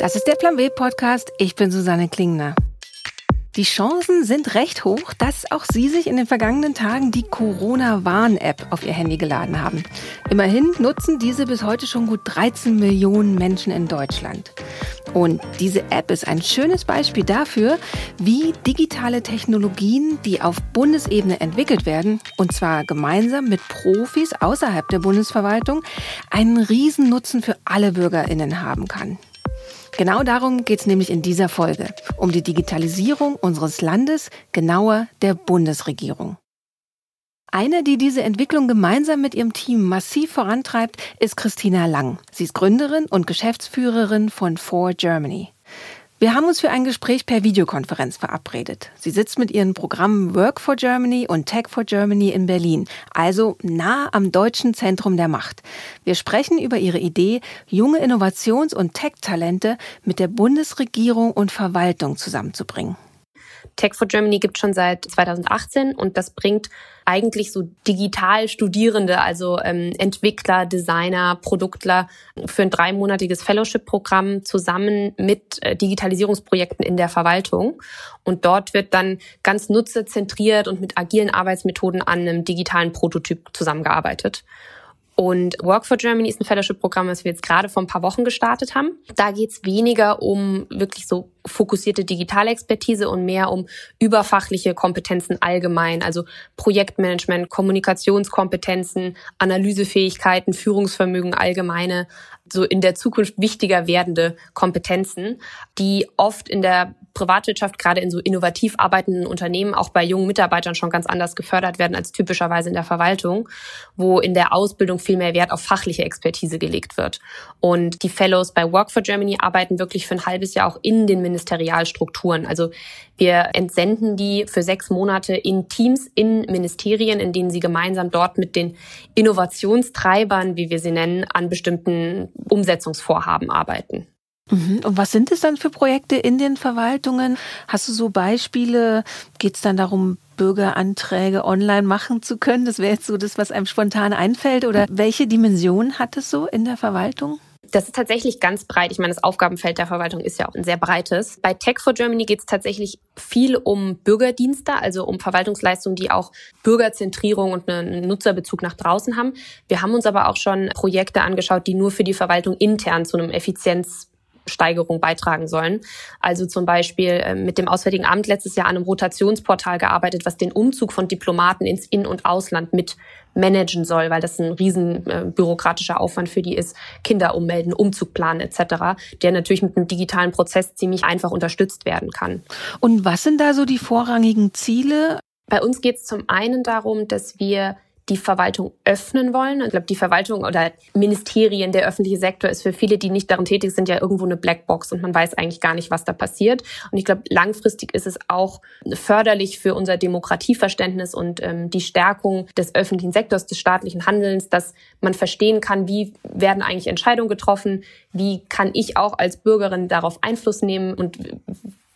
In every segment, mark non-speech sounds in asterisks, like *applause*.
Das ist der Plan B Podcast. Ich bin Susanne Klingner. Die Chancen sind recht hoch, dass auch Sie sich in den vergangenen Tagen die Corona-Warn-App auf Ihr Handy geladen haben. Immerhin nutzen diese bis heute schon gut 13 Millionen Menschen in Deutschland. Und diese App ist ein schönes Beispiel dafür, wie digitale Technologien, die auf Bundesebene entwickelt werden, und zwar gemeinsam mit Profis außerhalb der Bundesverwaltung, einen Riesennutzen für alle Bürgerinnen haben kann. Genau darum geht es nämlich in dieser Folge, um die Digitalisierung unseres Landes, genauer der Bundesregierung. Eine, die diese Entwicklung gemeinsam mit ihrem Team massiv vorantreibt, ist Christina Lang. Sie ist Gründerin und Geschäftsführerin von For Germany. Wir haben uns für ein Gespräch per Videokonferenz verabredet. Sie sitzt mit ihren Programmen Work for Germany und Tech for Germany in Berlin, also nah am deutschen Zentrum der Macht. Wir sprechen über ihre Idee, junge Innovations- und Tech-Talente mit der Bundesregierung und Verwaltung zusammenzubringen. Tech for Germany gibt schon seit 2018 und das bringt eigentlich so digital Studierende, also ähm, Entwickler, Designer, Produktler für ein dreimonatiges Fellowship-Programm zusammen mit äh, Digitalisierungsprojekten in der Verwaltung. Und dort wird dann ganz nutzerzentriert und mit agilen Arbeitsmethoden an einem digitalen Prototyp zusammengearbeitet. Und Work for Germany ist ein Fellowship-Programm, das wir jetzt gerade vor ein paar Wochen gestartet haben. Da geht es weniger um wirklich so fokussierte Digitalexpertise und mehr um überfachliche Kompetenzen allgemein, also Projektmanagement, Kommunikationskompetenzen, Analysefähigkeiten, Führungsvermögen, allgemeine, so in der Zukunft wichtiger werdende Kompetenzen, die oft in der Privatwirtschaft, gerade in so innovativ arbeitenden Unternehmen, auch bei jungen Mitarbeitern schon ganz anders gefördert werden als typischerweise in der Verwaltung, wo in der Ausbildung viel mehr Wert auf fachliche Expertise gelegt wird. Und die Fellows bei Work for Germany arbeiten wirklich für ein halbes Jahr auch in den Ministerialstrukturen. Also wir entsenden die für sechs Monate in Teams, in Ministerien, in denen sie gemeinsam dort mit den Innovationstreibern, wie wir sie nennen, an bestimmten Umsetzungsvorhaben arbeiten. Mhm. Und was sind es dann für Projekte in den Verwaltungen? Hast du so Beispiele? Geht es dann darum, Bürgeranträge online machen zu können? Das wäre jetzt so das, was einem spontan einfällt. Oder welche Dimension hat es so in der Verwaltung? Das ist tatsächlich ganz breit. Ich meine, das Aufgabenfeld der Verwaltung ist ja auch ein sehr breites. Bei Tech for Germany geht es tatsächlich viel um Bürgerdienste, also um Verwaltungsleistungen, die auch Bürgerzentrierung und einen Nutzerbezug nach draußen haben. Wir haben uns aber auch schon Projekte angeschaut, die nur für die Verwaltung intern zu einem Effizienz Steigerung beitragen sollen. Also zum Beispiel äh, mit dem Auswärtigen Amt letztes Jahr an einem Rotationsportal gearbeitet, was den Umzug von Diplomaten ins In- und Ausland mit managen soll, weil das ein riesen äh, bürokratischer Aufwand für die ist. Kinder ummelden, Umzug planen etc., der natürlich mit einem digitalen Prozess ziemlich einfach unterstützt werden kann. Und was sind da so die vorrangigen Ziele? Bei uns geht es zum einen darum, dass wir die Verwaltung öffnen wollen. Ich glaube, die Verwaltung oder Ministerien, der öffentliche Sektor ist für viele, die nicht darin tätig sind, ja irgendwo eine Blackbox und man weiß eigentlich gar nicht, was da passiert. Und ich glaube, langfristig ist es auch förderlich für unser Demokratieverständnis und ähm, die Stärkung des öffentlichen Sektors, des staatlichen Handelns, dass man verstehen kann, wie werden eigentlich Entscheidungen getroffen, wie kann ich auch als Bürgerin darauf Einfluss nehmen und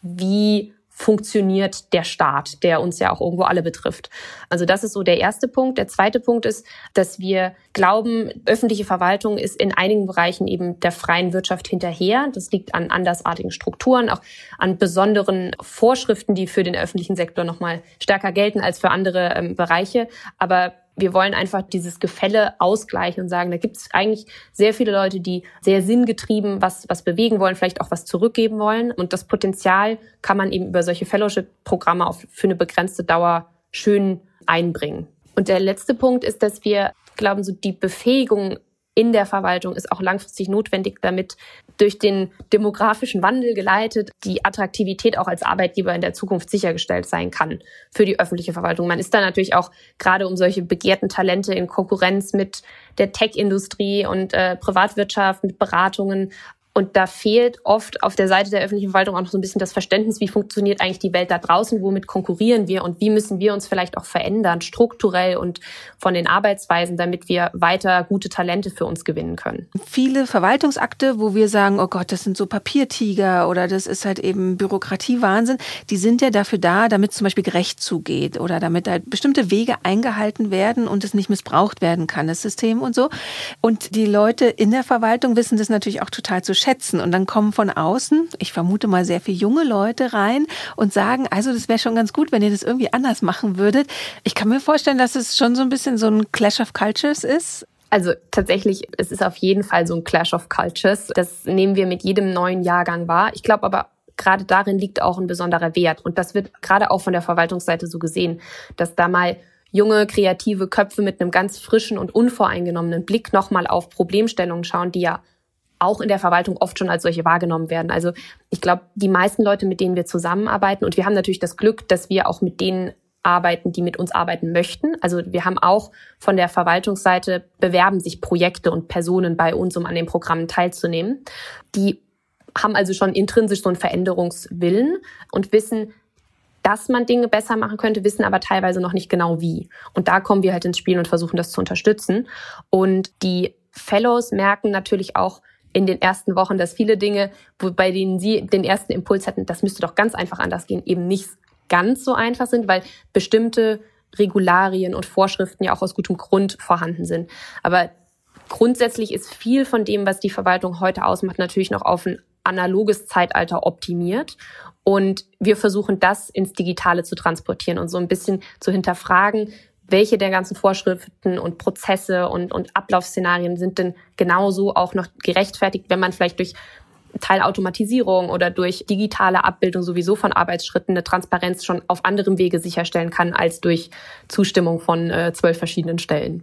wie funktioniert der Staat, der uns ja auch irgendwo alle betrifft. Also das ist so der erste Punkt. Der zweite Punkt ist, dass wir glauben, öffentliche Verwaltung ist in einigen Bereichen eben der freien Wirtschaft hinterher. Das liegt an andersartigen Strukturen, auch an besonderen Vorschriften, die für den öffentlichen Sektor nochmal stärker gelten als für andere ähm, Bereiche. Aber wir wollen einfach dieses Gefälle ausgleichen und sagen, da gibt es eigentlich sehr viele Leute, die sehr sinngetrieben was, was bewegen wollen, vielleicht auch was zurückgeben wollen. Und das Potenzial kann man eben über solche Fellowship-Programme für eine begrenzte Dauer schön einbringen. Und der letzte Punkt ist, dass wir glauben, so die Befähigung in der Verwaltung ist auch langfristig notwendig, damit durch den demografischen Wandel geleitet die Attraktivität auch als Arbeitgeber in der Zukunft sichergestellt sein kann für die öffentliche Verwaltung. Man ist da natürlich auch gerade um solche begehrten Talente in Konkurrenz mit der Tech-Industrie und äh, Privatwirtschaft, mit Beratungen und da fehlt oft auf der Seite der öffentlichen Verwaltung auch noch so ein bisschen das Verständnis, wie funktioniert eigentlich die Welt da draußen, womit konkurrieren wir und wie müssen wir uns vielleicht auch verändern, strukturell und von den Arbeitsweisen, damit wir weiter gute Talente für uns gewinnen können. Viele Verwaltungsakte, wo wir sagen, oh Gott, das sind so Papiertiger oder das ist halt eben Bürokratiewahnsinn, die sind ja dafür da, damit zum Beispiel gerecht zugeht oder damit halt bestimmte Wege eingehalten werden und es nicht missbraucht werden kann, das System und so. Und die Leute in der Verwaltung wissen das natürlich auch total zu schätzen. Und dann kommen von außen, ich vermute mal sehr viele junge Leute rein und sagen, also das wäre schon ganz gut, wenn ihr das irgendwie anders machen würdet. Ich kann mir vorstellen, dass es schon so ein bisschen so ein Clash of Cultures ist. Also tatsächlich, es ist auf jeden Fall so ein Clash of Cultures. Das nehmen wir mit jedem neuen Jahrgang wahr. Ich glaube aber gerade darin liegt auch ein besonderer Wert. Und das wird gerade auch von der Verwaltungsseite so gesehen, dass da mal junge, kreative Köpfe mit einem ganz frischen und unvoreingenommenen Blick nochmal auf Problemstellungen schauen, die ja auch in der Verwaltung oft schon als solche wahrgenommen werden. Also ich glaube, die meisten Leute, mit denen wir zusammenarbeiten, und wir haben natürlich das Glück, dass wir auch mit denen arbeiten, die mit uns arbeiten möchten. Also wir haben auch von der Verwaltungsseite bewerben sich Projekte und Personen bei uns, um an den Programmen teilzunehmen. Die haben also schon intrinsisch so einen Veränderungswillen und wissen, dass man Dinge besser machen könnte, wissen aber teilweise noch nicht genau wie. Und da kommen wir halt ins Spiel und versuchen das zu unterstützen. Und die Fellows merken natürlich auch in den ersten Wochen, dass viele Dinge, bei denen sie den ersten Impuls hatten, das müsste doch ganz einfach anders gehen, eben nicht ganz so einfach sind, weil bestimmte Regularien und Vorschriften ja auch aus gutem Grund vorhanden sind. Aber grundsätzlich ist viel von dem, was die Verwaltung heute ausmacht, natürlich noch auf ein analoges Zeitalter optimiert. Und wir versuchen das ins Digitale zu transportieren und so ein bisschen zu hinterfragen, welche der ganzen Vorschriften und Prozesse und, und Ablaufszenarien sind denn genauso auch noch gerechtfertigt, wenn man vielleicht durch Teilautomatisierung oder durch digitale Abbildung sowieso von Arbeitsschritten eine Transparenz schon auf anderem Wege sicherstellen kann als durch Zustimmung von äh, zwölf verschiedenen Stellen.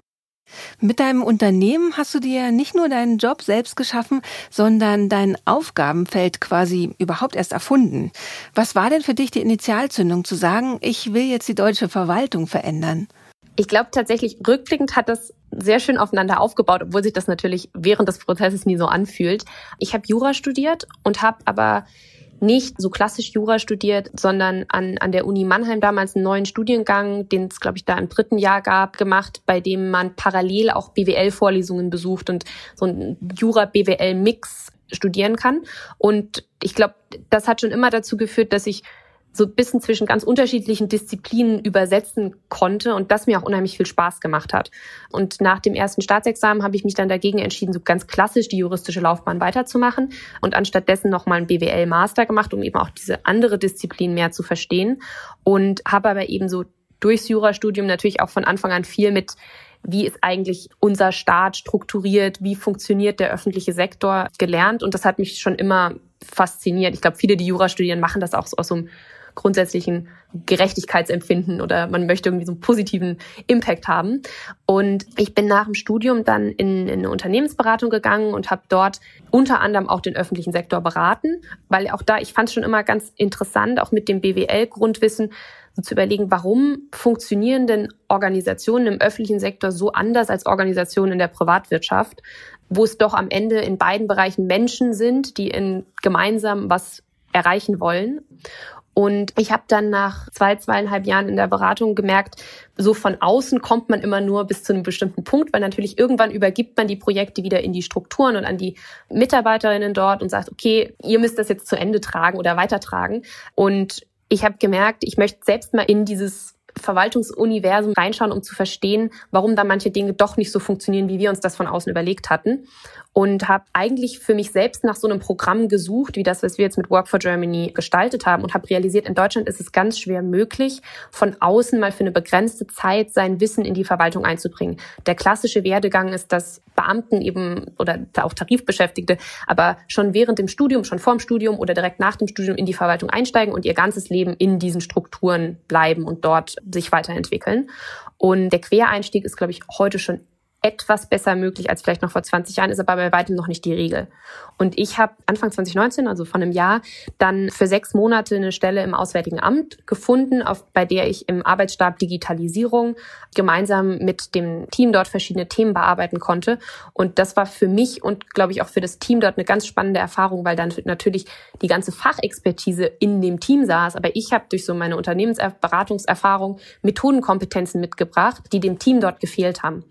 Mit deinem Unternehmen hast du dir nicht nur deinen Job selbst geschaffen, sondern dein Aufgabenfeld quasi überhaupt erst erfunden. Was war denn für dich die Initialzündung zu sagen, ich will jetzt die deutsche Verwaltung verändern? Ich glaube tatsächlich, rückblickend hat das sehr schön aufeinander aufgebaut, obwohl sich das natürlich während des Prozesses nie so anfühlt. Ich habe Jura studiert und habe aber nicht so klassisch Jura studiert, sondern an, an der Uni Mannheim damals einen neuen Studiengang, den es, glaube ich, da im dritten Jahr gab, gemacht, bei dem man parallel auch BWL-Vorlesungen besucht und so ein Jura-BWL-Mix studieren kann. Und ich glaube, das hat schon immer dazu geführt, dass ich so ein bisschen zwischen ganz unterschiedlichen Disziplinen übersetzen konnte und das mir auch unheimlich viel Spaß gemacht hat. Und nach dem ersten Staatsexamen habe ich mich dann dagegen entschieden, so ganz klassisch die juristische Laufbahn weiterzumachen und anstatt dessen nochmal einen BWL-Master gemacht, um eben auch diese andere Disziplin mehr zu verstehen und habe aber eben so durchs Jurastudium natürlich auch von Anfang an viel mit wie ist eigentlich unser Staat strukturiert, wie funktioniert der öffentliche Sektor gelernt. Und das hat mich schon immer fasziniert. Ich glaube, viele, die Jura studieren, machen das auch aus so einem grundsätzlichen Gerechtigkeitsempfinden oder man möchte irgendwie so einen positiven Impact haben. Und ich bin nach dem Studium dann in, in eine Unternehmensberatung gegangen und habe dort unter anderem auch den öffentlichen Sektor beraten, weil auch da, ich fand es schon immer ganz interessant, auch mit dem BWL-Grundwissen, so zu überlegen, warum funktionieren denn Organisationen im öffentlichen Sektor so anders als Organisationen in der Privatwirtschaft, wo es doch am Ende in beiden Bereichen Menschen sind, die in gemeinsam was erreichen wollen. Und ich habe dann nach zwei, zweieinhalb Jahren in der Beratung gemerkt, so von außen kommt man immer nur bis zu einem bestimmten Punkt, weil natürlich irgendwann übergibt man die Projekte wieder in die Strukturen und an die Mitarbeiterinnen dort und sagt, okay, ihr müsst das jetzt zu Ende tragen oder weitertragen. Und ich habe gemerkt, ich möchte selbst mal in dieses Verwaltungsuniversum reinschauen, um zu verstehen, warum da manche Dinge doch nicht so funktionieren, wie wir uns das von außen überlegt hatten und habe eigentlich für mich selbst nach so einem Programm gesucht, wie das, was wir jetzt mit Work for Germany gestaltet haben und habe realisiert, in Deutschland ist es ganz schwer möglich, von außen mal für eine begrenzte Zeit sein Wissen in die Verwaltung einzubringen. Der klassische Werdegang ist, dass Beamten eben oder auch Tarifbeschäftigte, aber schon während dem Studium, schon vorm Studium oder direkt nach dem Studium in die Verwaltung einsteigen und ihr ganzes Leben in diesen Strukturen bleiben und dort sich weiterentwickeln. Und der Quereinstieg ist, glaube ich, heute schon etwas besser möglich als vielleicht noch vor 20 Jahren, ist aber bei weitem noch nicht die Regel. Und ich habe Anfang 2019, also von einem Jahr, dann für sechs Monate eine Stelle im Auswärtigen Amt gefunden, auf, bei der ich im Arbeitsstab Digitalisierung gemeinsam mit dem Team dort verschiedene Themen bearbeiten konnte. Und das war für mich und, glaube ich, auch für das Team dort eine ganz spannende Erfahrung, weil dann natürlich die ganze Fachexpertise in dem Team saß. Aber ich habe durch so meine Unternehmensberatungserfahrung Methodenkompetenzen mitgebracht, die dem Team dort gefehlt haben.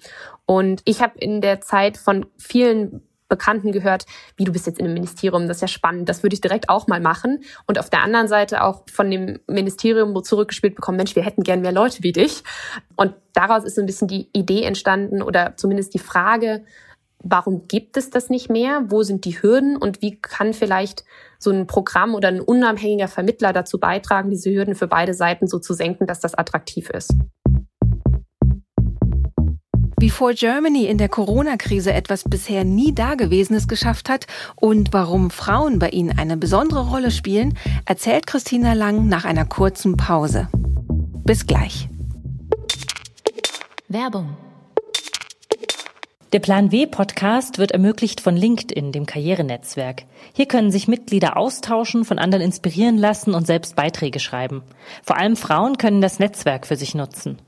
Und ich habe in der Zeit von vielen Bekannten gehört, wie du bist jetzt in einem Ministerium, das ist ja spannend, das würde ich direkt auch mal machen. Und auf der anderen Seite auch von dem Ministerium zurückgespielt bekommen, Mensch, wir hätten gern mehr Leute wie dich. Und daraus ist so ein bisschen die Idee entstanden oder zumindest die Frage, warum gibt es das nicht mehr? Wo sind die Hürden und wie kann vielleicht so ein Programm oder ein unabhängiger Vermittler dazu beitragen, diese Hürden für beide Seiten so zu senken, dass das attraktiv ist? Wie For Germany in der Corona-Krise etwas bisher nie Dagewesenes geschafft hat und warum Frauen bei ihnen eine besondere Rolle spielen, erzählt Christina Lang nach einer kurzen Pause. Bis gleich. Werbung der Plan W Podcast wird ermöglicht von LinkedIn, dem Karrierenetzwerk. Hier können sich Mitglieder austauschen, von anderen inspirieren lassen und selbst Beiträge schreiben. Vor allem Frauen können das Netzwerk für sich nutzen.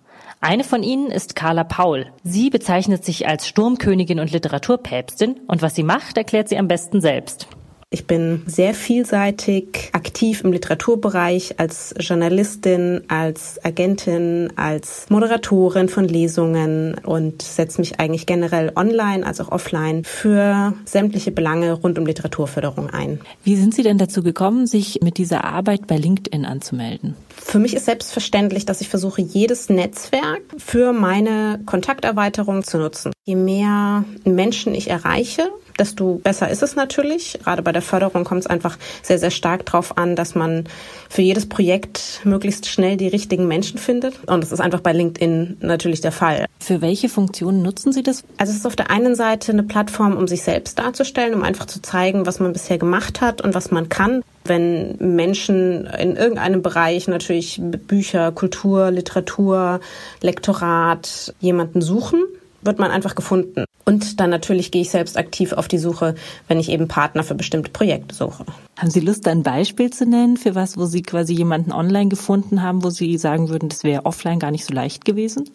Eine von ihnen ist Carla Paul. Sie bezeichnet sich als Sturmkönigin und Literaturpäpstin und was sie macht, erklärt sie am besten selbst. Ich bin sehr vielseitig aktiv im Literaturbereich als Journalistin, als Agentin, als Moderatorin von Lesungen und setze mich eigentlich generell online als auch offline für sämtliche Belange rund um Literaturförderung ein. Wie sind Sie denn dazu gekommen, sich mit dieser Arbeit bei LinkedIn anzumelden? Für mich ist selbstverständlich, dass ich versuche, jedes Netzwerk für meine Kontakterweiterung zu nutzen. Je mehr Menschen ich erreiche, desto besser ist es natürlich. Gerade bei der Förderung kommt es einfach sehr, sehr stark darauf an, dass man für jedes Projekt möglichst schnell die richtigen Menschen findet. Und das ist einfach bei LinkedIn natürlich der Fall. Für welche Funktionen nutzen Sie das? Also es ist auf der einen Seite eine Plattform, um sich selbst darzustellen, um einfach zu zeigen, was man bisher gemacht hat und was man kann. Wenn Menschen in irgendeinem Bereich natürlich Bücher, Kultur, Literatur, Lektorat jemanden suchen, wird man einfach gefunden. Und dann natürlich gehe ich selbst aktiv auf die Suche, wenn ich eben Partner für bestimmte Projekte suche. Haben Sie Lust, ein Beispiel zu nennen für was, wo Sie quasi jemanden online gefunden haben, wo Sie sagen würden, das wäre offline gar nicht so leicht gewesen?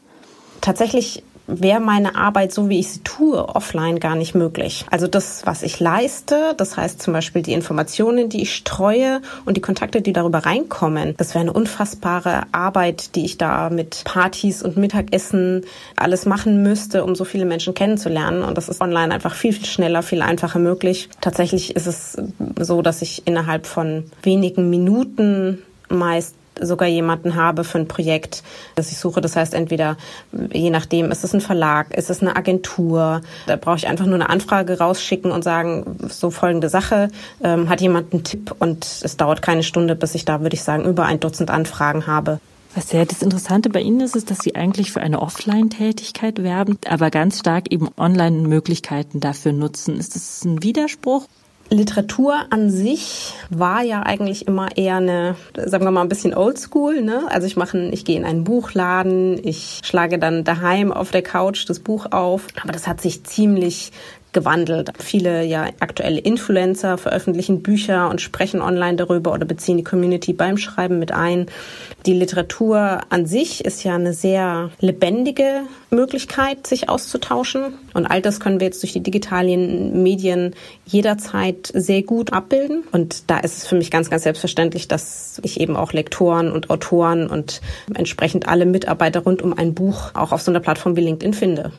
Tatsächlich wäre meine Arbeit, so wie ich sie tue, offline gar nicht möglich. Also das, was ich leiste, das heißt zum Beispiel die Informationen, die ich streue und die Kontakte, die darüber reinkommen, das wäre eine unfassbare Arbeit, die ich da mit Partys und Mittagessen alles machen müsste, um so viele Menschen kennenzulernen. Und das ist online einfach viel, viel schneller, viel einfacher möglich. Tatsächlich ist es so, dass ich innerhalb von wenigen Minuten meist sogar jemanden habe für ein Projekt, das ich suche. Das heißt, entweder, je nachdem, ist es ein Verlag, ist es eine Agentur. Da brauche ich einfach nur eine Anfrage rausschicken und sagen, so folgende Sache, ähm, hat jemand einen Tipp und es dauert keine Stunde, bis ich da, würde ich sagen, über ein Dutzend Anfragen habe. Was ja das Interessante bei Ihnen ist, ist, dass Sie eigentlich für eine Offline-Tätigkeit werben, aber ganz stark eben Online-Möglichkeiten dafür nutzen. Ist das ein Widerspruch? Literatur an sich war ja eigentlich immer eher eine, sagen wir mal, ein bisschen oldschool. Ne? Also ich mache, ich gehe in einen Buchladen, ich schlage dann daheim auf der Couch das Buch auf. Aber das hat sich ziemlich gewandelt. Viele ja aktuelle Influencer veröffentlichen Bücher und sprechen online darüber oder beziehen die Community beim Schreiben mit ein. Die Literatur an sich ist ja eine sehr lebendige Möglichkeit, sich auszutauschen. Und all das können wir jetzt durch die digitalen Medien jederzeit sehr gut abbilden. Und da ist es für mich ganz, ganz selbstverständlich, dass ich eben auch Lektoren und Autoren und entsprechend alle Mitarbeiter rund um ein Buch auch auf so einer Plattform wie LinkedIn finde.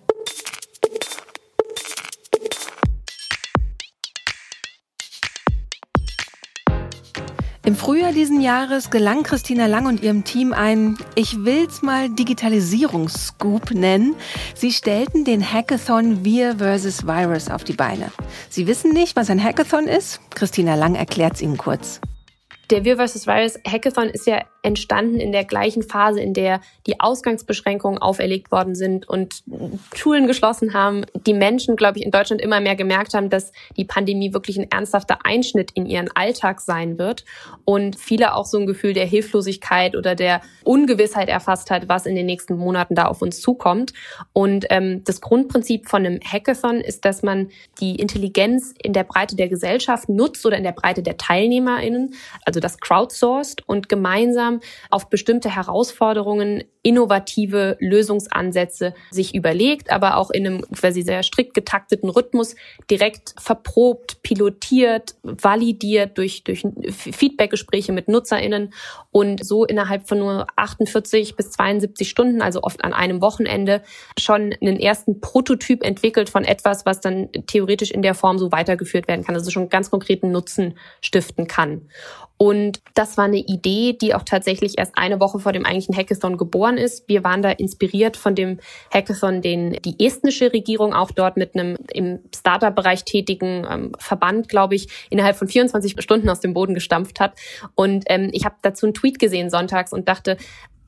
Frühjahr diesen Jahres gelang Christina Lang und ihrem Team ein, ich will's mal Digitalisierungsscoop nennen. Sie stellten den Hackathon Wir vs. Virus auf die Beine. Sie wissen nicht, was ein Hackathon ist? Christina Lang erklärt es Ihnen kurz. Der Wir vs. Virus Hackathon ist ja entstanden in der gleichen Phase, in der die Ausgangsbeschränkungen auferlegt worden sind und Schulen geschlossen haben. Die Menschen, glaube ich, in Deutschland immer mehr gemerkt haben, dass die Pandemie wirklich ein ernsthafter Einschnitt in ihren Alltag sein wird und viele auch so ein Gefühl der Hilflosigkeit oder der Ungewissheit erfasst hat, was in den nächsten Monaten da auf uns zukommt. Und ähm, das Grundprinzip von einem Hackathon ist, dass man die Intelligenz in der Breite der Gesellschaft nutzt oder in der Breite der TeilnehmerInnen, also das crowdsourced und gemeinsam auf bestimmte Herausforderungen innovative Lösungsansätze sich überlegt, aber auch in einem quasi sehr strikt getakteten Rhythmus direkt verprobt, pilotiert, validiert durch, durch Feedbackgespräche mit NutzerInnen und so innerhalb von nur 48 bis 72 Stunden, also oft an einem Wochenende, schon einen ersten Prototyp entwickelt von etwas, was dann theoretisch in der Form so weitergeführt werden kann, also schon ganz konkreten Nutzen stiften kann. Und das war eine Idee, die auch tatsächlich tatsächlich erst eine Woche vor dem eigentlichen Hackathon geboren ist. Wir waren da inspiriert von dem Hackathon, den die estnische Regierung auch dort mit einem im Startup-Bereich tätigen ähm, Verband, glaube ich, innerhalb von 24 Stunden aus dem Boden gestampft hat. Und ähm, ich habe dazu einen Tweet gesehen sonntags und dachte,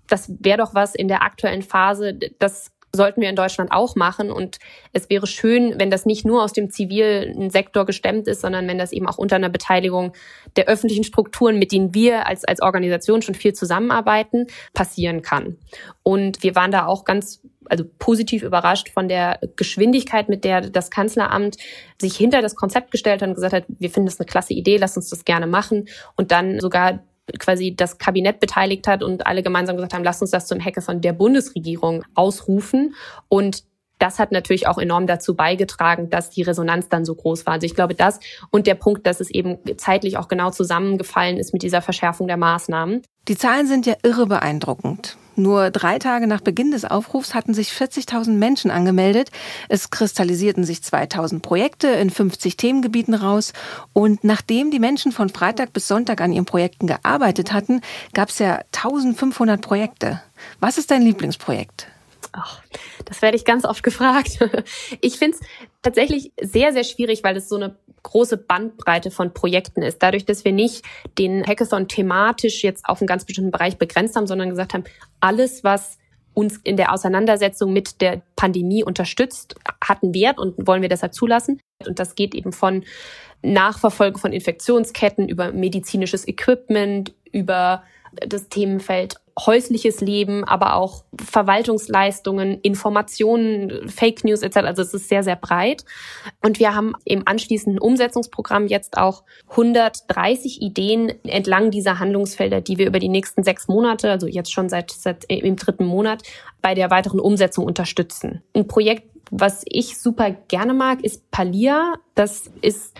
das wäre doch was in der aktuellen Phase, das sollten wir in Deutschland auch machen. Und es wäre schön, wenn das nicht nur aus dem zivilen Sektor gestemmt ist, sondern wenn das eben auch unter einer Beteiligung der öffentlichen Strukturen, mit denen wir als, als Organisation schon viel zusammenarbeiten, passieren kann. Und wir waren da auch ganz also positiv überrascht von der Geschwindigkeit, mit der das Kanzleramt sich hinter das Konzept gestellt hat und gesagt hat, wir finden das eine klasse Idee, lass uns das gerne machen und dann sogar quasi das Kabinett beteiligt hat und alle gemeinsam gesagt haben, lasst uns das zum Hackathon der Bundesregierung ausrufen. Und das hat natürlich auch enorm dazu beigetragen, dass die Resonanz dann so groß war. Also ich glaube, das und der Punkt, dass es eben zeitlich auch genau zusammengefallen ist mit dieser Verschärfung der Maßnahmen. Die Zahlen sind ja irre beeindruckend. Nur drei Tage nach Beginn des Aufrufs hatten sich 40.000 Menschen angemeldet. Es kristallisierten sich 2.000 Projekte in 50 Themengebieten raus. Und nachdem die Menschen von Freitag bis Sonntag an ihren Projekten gearbeitet hatten, gab es ja 1.500 Projekte. Was ist dein Lieblingsprojekt? Ach, das werde ich ganz oft gefragt. *laughs* Ich finde es tatsächlich sehr, sehr schwierig, weil es so eine große Bandbreite von Projekten ist. Dadurch, dass wir nicht den Hackathon thematisch jetzt auf einen ganz bestimmten Bereich begrenzt haben, sondern gesagt haben, alles, was uns in der Auseinandersetzung mit der Pandemie unterstützt, hat einen Wert und wollen wir deshalb zulassen. Und das geht eben von Nachverfolgung von Infektionsketten über medizinisches Equipment, über das Themenfeld häusliches Leben, aber auch Verwaltungsleistungen, Informationen, Fake News etc. Also es ist sehr, sehr breit. Und wir haben im anschließenden Umsetzungsprogramm jetzt auch 130 Ideen entlang dieser Handlungsfelder, die wir über die nächsten sechs Monate, also jetzt schon seit, seit im dritten Monat, bei der weiteren Umsetzung unterstützen. Ein Projekt, was ich super gerne mag, ist Palia. Das ist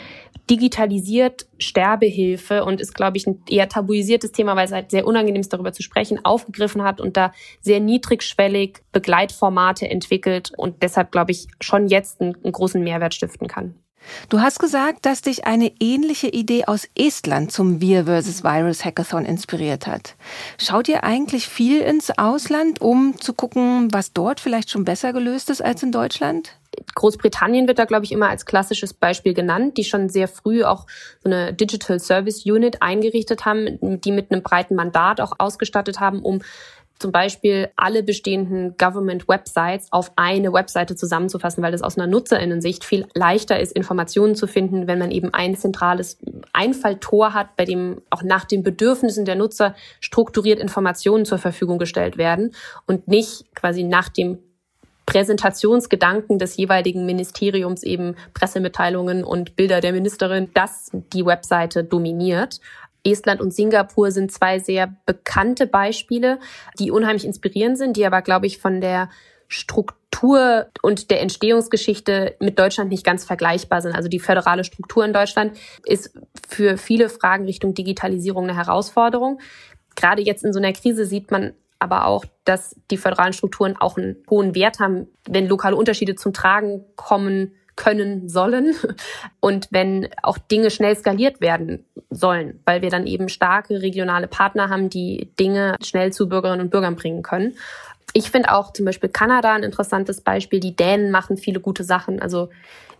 digitalisiert Sterbehilfe und ist, glaube ich, ein eher tabuisiertes Thema, weil es halt sehr unangenehm ist, darüber zu sprechen, aufgegriffen hat und da sehr niedrigschwellig Begleitformate entwickelt und deshalb, glaube ich, schon jetzt einen, einen großen Mehrwert stiften kann. Du hast gesagt, dass dich eine ähnliche Idee aus Estland zum Wir vs. Virus Hackathon inspiriert hat. Schaut ihr eigentlich viel ins Ausland, um zu gucken, was dort vielleicht schon besser gelöst ist als in Deutschland? Großbritannien wird da, glaube ich, immer als klassisches Beispiel genannt, die schon sehr früh auch so eine Digital Service Unit eingerichtet haben, die mit einem breiten Mandat auch ausgestattet haben, um zum Beispiel alle bestehenden Government-Websites auf eine Webseite zusammenzufassen, weil das aus einer Nutzerinnensicht viel leichter ist, Informationen zu finden, wenn man eben ein zentrales Einfalltor hat, bei dem auch nach den Bedürfnissen der Nutzer strukturiert Informationen zur Verfügung gestellt werden und nicht quasi nach dem Präsentationsgedanken des jeweiligen Ministeriums eben Pressemitteilungen und Bilder der Ministerin, das die Webseite dominiert. Estland und Singapur sind zwei sehr bekannte Beispiele, die unheimlich inspirierend sind, die aber, glaube ich, von der Struktur und der Entstehungsgeschichte mit Deutschland nicht ganz vergleichbar sind. Also die föderale Struktur in Deutschland ist für viele Fragen Richtung Digitalisierung eine Herausforderung. Gerade jetzt in so einer Krise sieht man aber auch, dass die föderalen Strukturen auch einen hohen Wert haben, wenn lokale Unterschiede zum Tragen kommen können sollen *laughs* und wenn auch Dinge schnell skaliert werden sollen, weil wir dann eben starke regionale Partner haben, die Dinge schnell zu Bürgerinnen und Bürgern bringen können. Ich finde auch zum Beispiel Kanada ein interessantes Beispiel. Die Dänen machen viele gute Sachen. Also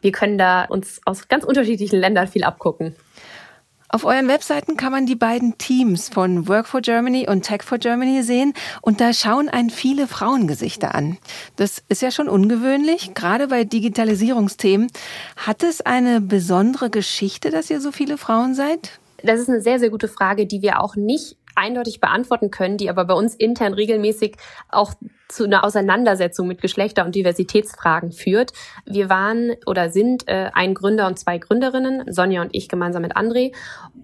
wir können da uns aus ganz unterschiedlichen Ländern viel abgucken. Auf euren Webseiten kann man die beiden Teams von Work for Germany und Tech for Germany sehen und da schauen einen viele Frauengesichter an. Das ist ja schon ungewöhnlich, gerade bei Digitalisierungsthemen. Hat es eine besondere Geschichte, dass ihr so viele Frauen seid? Das ist eine sehr, sehr gute Frage, die wir auch nicht eindeutig beantworten können, die aber bei uns intern regelmäßig auch zu einer Auseinandersetzung mit Geschlechter- und Diversitätsfragen führt. Wir waren oder sind äh, ein Gründer und zwei Gründerinnen, Sonja und ich gemeinsam mit André.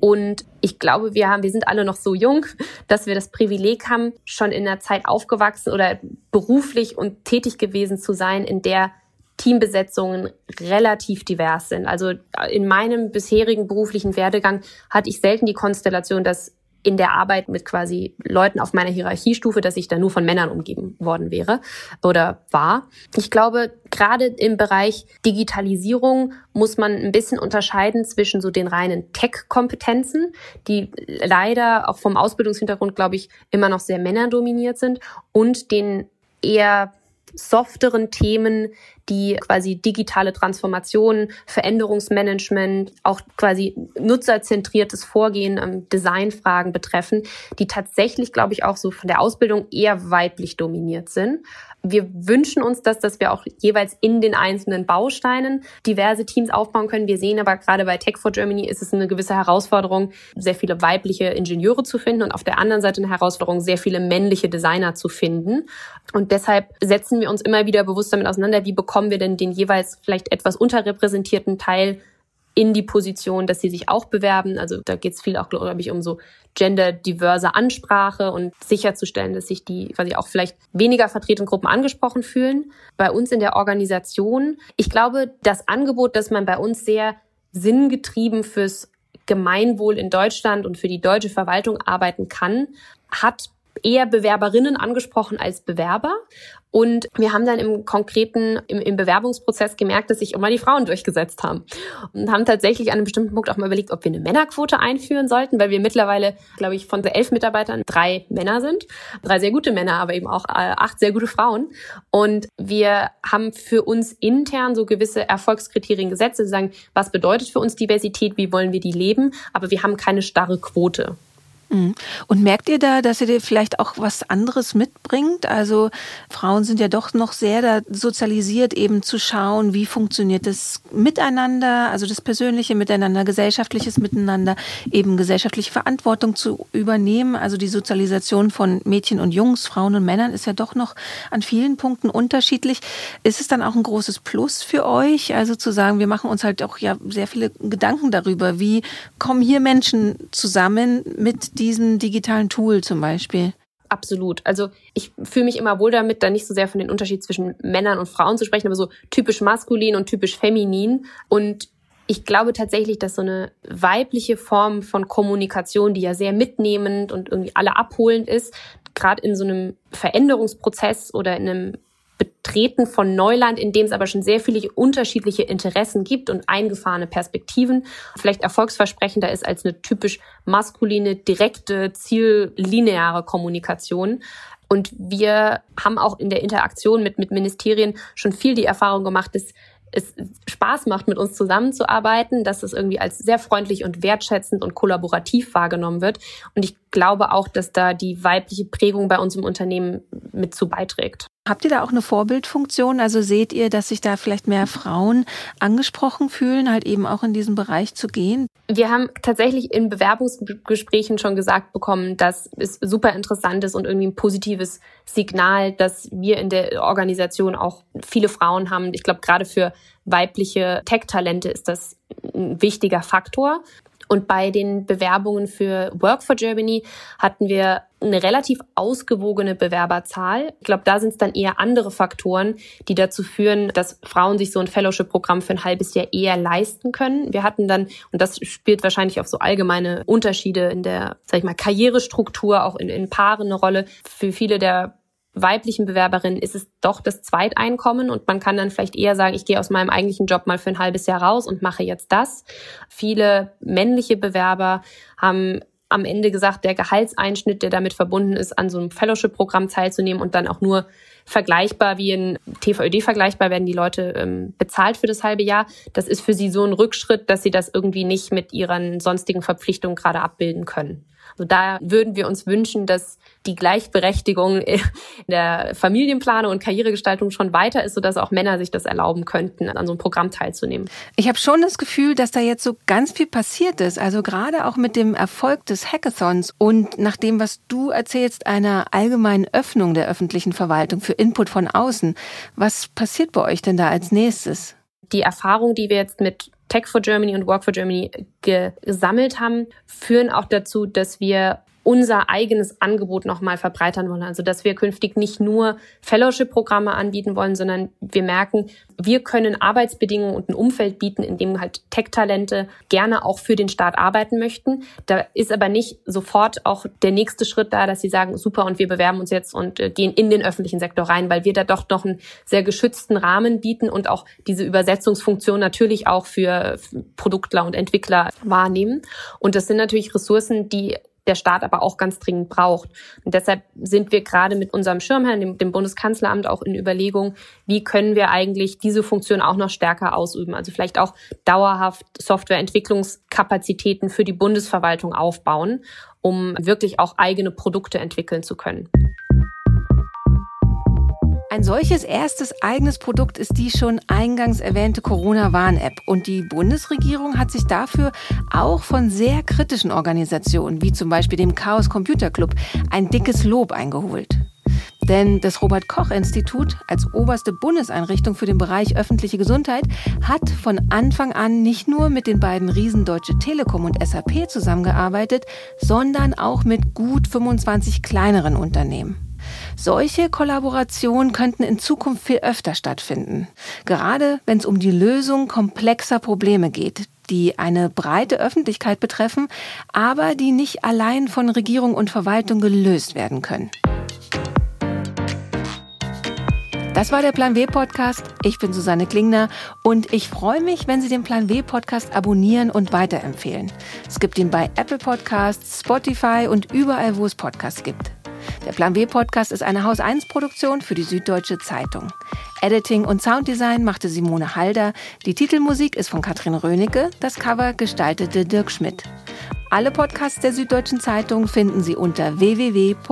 Und ich glaube, wir haben, wir sind alle noch so jung, dass wir das Privileg haben, schon in einer Zeit aufgewachsen oder beruflich und tätig gewesen zu sein, in der Teambesetzungen relativ divers sind. Also in meinem bisherigen beruflichen Werdegang hatte ich selten die Konstellation, dass in der Arbeit mit quasi Leuten auf meiner Hierarchiestufe, dass ich da nur von Männern umgeben worden wäre oder war. Ich glaube, gerade im Bereich Digitalisierung muss man ein bisschen unterscheiden zwischen so den reinen Tech-Kompetenzen, die leider auch vom Ausbildungshintergrund, glaube ich, immer noch sehr männerdominiert sind und den eher softeren Themen, die quasi digitale Transformation, Veränderungsmanagement, auch quasi nutzerzentriertes Vorgehen, ähm, Designfragen betreffen, die tatsächlich, glaube ich, auch so von der Ausbildung eher weiblich dominiert sind wir wünschen uns das, dass wir auch jeweils in den einzelnen Bausteinen diverse Teams aufbauen können. Wir sehen aber gerade bei Tech for Germany ist es eine gewisse Herausforderung, sehr viele weibliche Ingenieure zu finden und auf der anderen Seite eine Herausforderung, sehr viele männliche Designer zu finden. Und deshalb setzen wir uns immer wieder bewusst damit auseinander, wie bekommen wir denn den jeweils vielleicht etwas unterrepräsentierten Teil in die Position, dass sie sich auch bewerben. Also da geht es viel auch, glaube ich, um so genderdiverse Ansprache und sicherzustellen, dass sich die quasi auch vielleicht weniger vertretenen Gruppen angesprochen fühlen. Bei uns in der Organisation, ich glaube, das Angebot, dass man bei uns sehr sinngetrieben fürs Gemeinwohl in Deutschland und für die deutsche Verwaltung arbeiten kann, hat eher Bewerberinnen angesprochen als Bewerber. Und wir haben dann im konkreten, im, im Bewerbungsprozess gemerkt, dass sich immer die Frauen durchgesetzt haben. Und haben tatsächlich an einem bestimmten Punkt auch mal überlegt, ob wir eine Männerquote einführen sollten, weil wir mittlerweile, glaube ich, von elf Mitarbeitern drei Männer sind. Drei sehr gute Männer, aber eben auch äh, acht sehr gute Frauen. Und wir haben für uns intern so gewisse Erfolgskriterien gesetzt, zu sagen, was bedeutet für uns Diversität, wie wollen wir die leben, aber wir haben keine starre Quote. Mhm. Und merkt ihr da, dass ihr dir vielleicht auch was anderes mitbringt? Also Frauen sind ja doch noch sehr da sozialisiert, eben zu schauen, wie funktioniert das Miteinander, also das persönliche Miteinander, gesellschaftliches Miteinander, eben gesellschaftliche Verantwortung zu übernehmen. Also die Sozialisation von Mädchen und Jungs, Frauen und Männern ist ja doch noch an vielen Punkten unterschiedlich. Ist es dann auch ein großes Plus für euch? Also zu sagen, wir machen uns halt auch ja sehr viele Gedanken darüber, wie kommen hier Menschen zusammen mit diesem digitalen Tool zum Beispiel? Absolut. Also ich fühle mich immer wohl damit, da nicht so sehr von den Unterschied zwischen Männern und Frauen zu sprechen, aber so typisch maskulin und typisch feminin. Und ich glaube tatsächlich, dass so eine weibliche Form von Kommunikation, die ja sehr mitnehmend und irgendwie alle abholend ist, gerade in so einem Veränderungsprozess oder in einem Betreten von Neuland, in dem es aber schon sehr viele unterschiedliche Interessen gibt und eingefahrene Perspektiven, vielleicht erfolgsversprechender ist als eine typisch maskuline, direkte, ziellineare Kommunikation. Und wir haben auch in der Interaktion mit, mit Ministerien schon viel die Erfahrung gemacht, dass es Spaß macht, mit uns zusammenzuarbeiten, dass es irgendwie als sehr freundlich und wertschätzend und kollaborativ wahrgenommen wird. Und ich glaube auch, dass da die weibliche Prägung bei uns im Unternehmen mit zu beiträgt. Habt ihr da auch eine Vorbildfunktion? Also seht ihr, dass sich da vielleicht mehr Frauen angesprochen fühlen, halt eben auch in diesen Bereich zu gehen? Wir haben tatsächlich in Bewerbungsgesprächen schon gesagt bekommen, dass es super interessant ist und irgendwie ein positives Signal, dass wir in der Organisation auch viele Frauen haben. Ich glaube, gerade für weibliche Tech-Talente ist das ein wichtiger Faktor. Und bei den Bewerbungen für Work for Germany hatten wir eine relativ ausgewogene Bewerberzahl. Ich glaube, da sind es dann eher andere Faktoren, die dazu führen, dass Frauen sich so ein Fellowship-Programm für ein halbes Jahr eher leisten können. Wir hatten dann, und das spielt wahrscheinlich auf so allgemeine Unterschiede in der, sag ich mal, Karrierestruktur, auch in, in Paaren eine Rolle. Für viele der weiblichen Bewerberinnen ist es doch das Zweiteinkommen und man kann dann vielleicht eher sagen, ich gehe aus meinem eigentlichen Job mal für ein halbes Jahr raus und mache jetzt das. Viele männliche Bewerber haben am Ende gesagt, der Gehaltseinschnitt, der damit verbunden ist, an so einem Fellowship-Programm teilzunehmen und dann auch nur vergleichbar wie ein TVÖD vergleichbar werden die Leute ähm, bezahlt für das halbe Jahr. Das ist für sie so ein Rückschritt, dass sie das irgendwie nicht mit ihren sonstigen Verpflichtungen gerade abbilden können. Also da würden wir uns wünschen, dass die Gleichberechtigung *laughs* in der Familienplanung und Karrieregestaltung schon weiter ist, sodass auch Männer sich das erlauben könnten, an so einem Programm teilzunehmen. Ich habe schon das Gefühl, dass da jetzt so ganz viel passiert ist. Also gerade auch mit dem Erfolg des Hackathons und nach dem, was du erzählst, einer allgemeinen Öffnung der öffentlichen Verwaltung für Input von außen. Was passiert bei euch denn da als nächstes? Die Erfahrung, die wir jetzt mit Tech for Germany und Work for Germany gesammelt haben, führen auch dazu, dass wir unser eigenes Angebot nochmal verbreitern wollen. Also dass wir künftig nicht nur Fellowship-Programme anbieten wollen, sondern wir merken, wir können Arbeitsbedingungen und ein Umfeld bieten, in dem halt Tech-Talente gerne auch für den Staat arbeiten möchten. Da ist aber nicht sofort auch der nächste Schritt da, dass sie sagen, super, und wir bewerben uns jetzt und äh, gehen in den öffentlichen Sektor rein, weil wir da doch noch einen sehr geschützten Rahmen bieten und auch diese Übersetzungsfunktion natürlich auch für Produktler und Entwickler wahrnehmen. Und das sind natürlich Ressourcen, die der Staat aber auch ganz dringend braucht. Und deshalb sind wir gerade mit unserem Schirmherrn, dem, dem Bundeskanzleramt, auch in Überlegung, wie können wir eigentlich diese Funktion auch noch stärker ausüben. Also vielleicht auch dauerhaft Softwareentwicklungskapazitäten für die Bundesverwaltung aufbauen, um wirklich auch eigene Produkte entwickeln zu können. Ein solches erstes eigenes Produkt ist die schon eingangs erwähnte Corona-Warn-App. Und die Bundesregierung hat sich dafür auch von sehr kritischen Organisationen, wie zum Beispiel dem Chaos Computer Club, ein dickes Lob eingeholt. Denn das Robert Koch Institut als oberste Bundeseinrichtung für den Bereich öffentliche Gesundheit hat von Anfang an nicht nur mit den beiden Riesen Deutsche Telekom und SAP zusammengearbeitet, sondern auch mit gut 25 kleineren Unternehmen. Solche Kollaborationen könnten in Zukunft viel öfter stattfinden. Gerade wenn es um die Lösung komplexer Probleme geht, die eine breite Öffentlichkeit betreffen, aber die nicht allein von Regierung und Verwaltung gelöst werden können. Das war der Plan W Podcast. Ich bin Susanne Klingner und ich freue mich, wenn Sie den Plan W Podcast abonnieren und weiterempfehlen. Es gibt ihn bei Apple Podcasts, Spotify und überall, wo es Podcasts gibt. Der Plan B Podcast ist eine Haus 1 Produktion für die Süddeutsche Zeitung. Editing und Sounddesign machte Simone Halder. Die Titelmusik ist von Katrin Rönecke. Das Cover gestaltete Dirk Schmidt. Alle Podcasts der Süddeutschen Zeitung finden Sie unter www.sz.de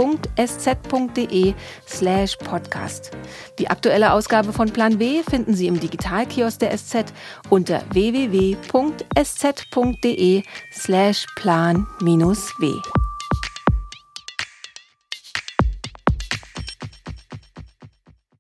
slash podcast. Die aktuelle Ausgabe von Plan W finden Sie im Digitalkiosk der SZ unter www.sz.de slash plan-w.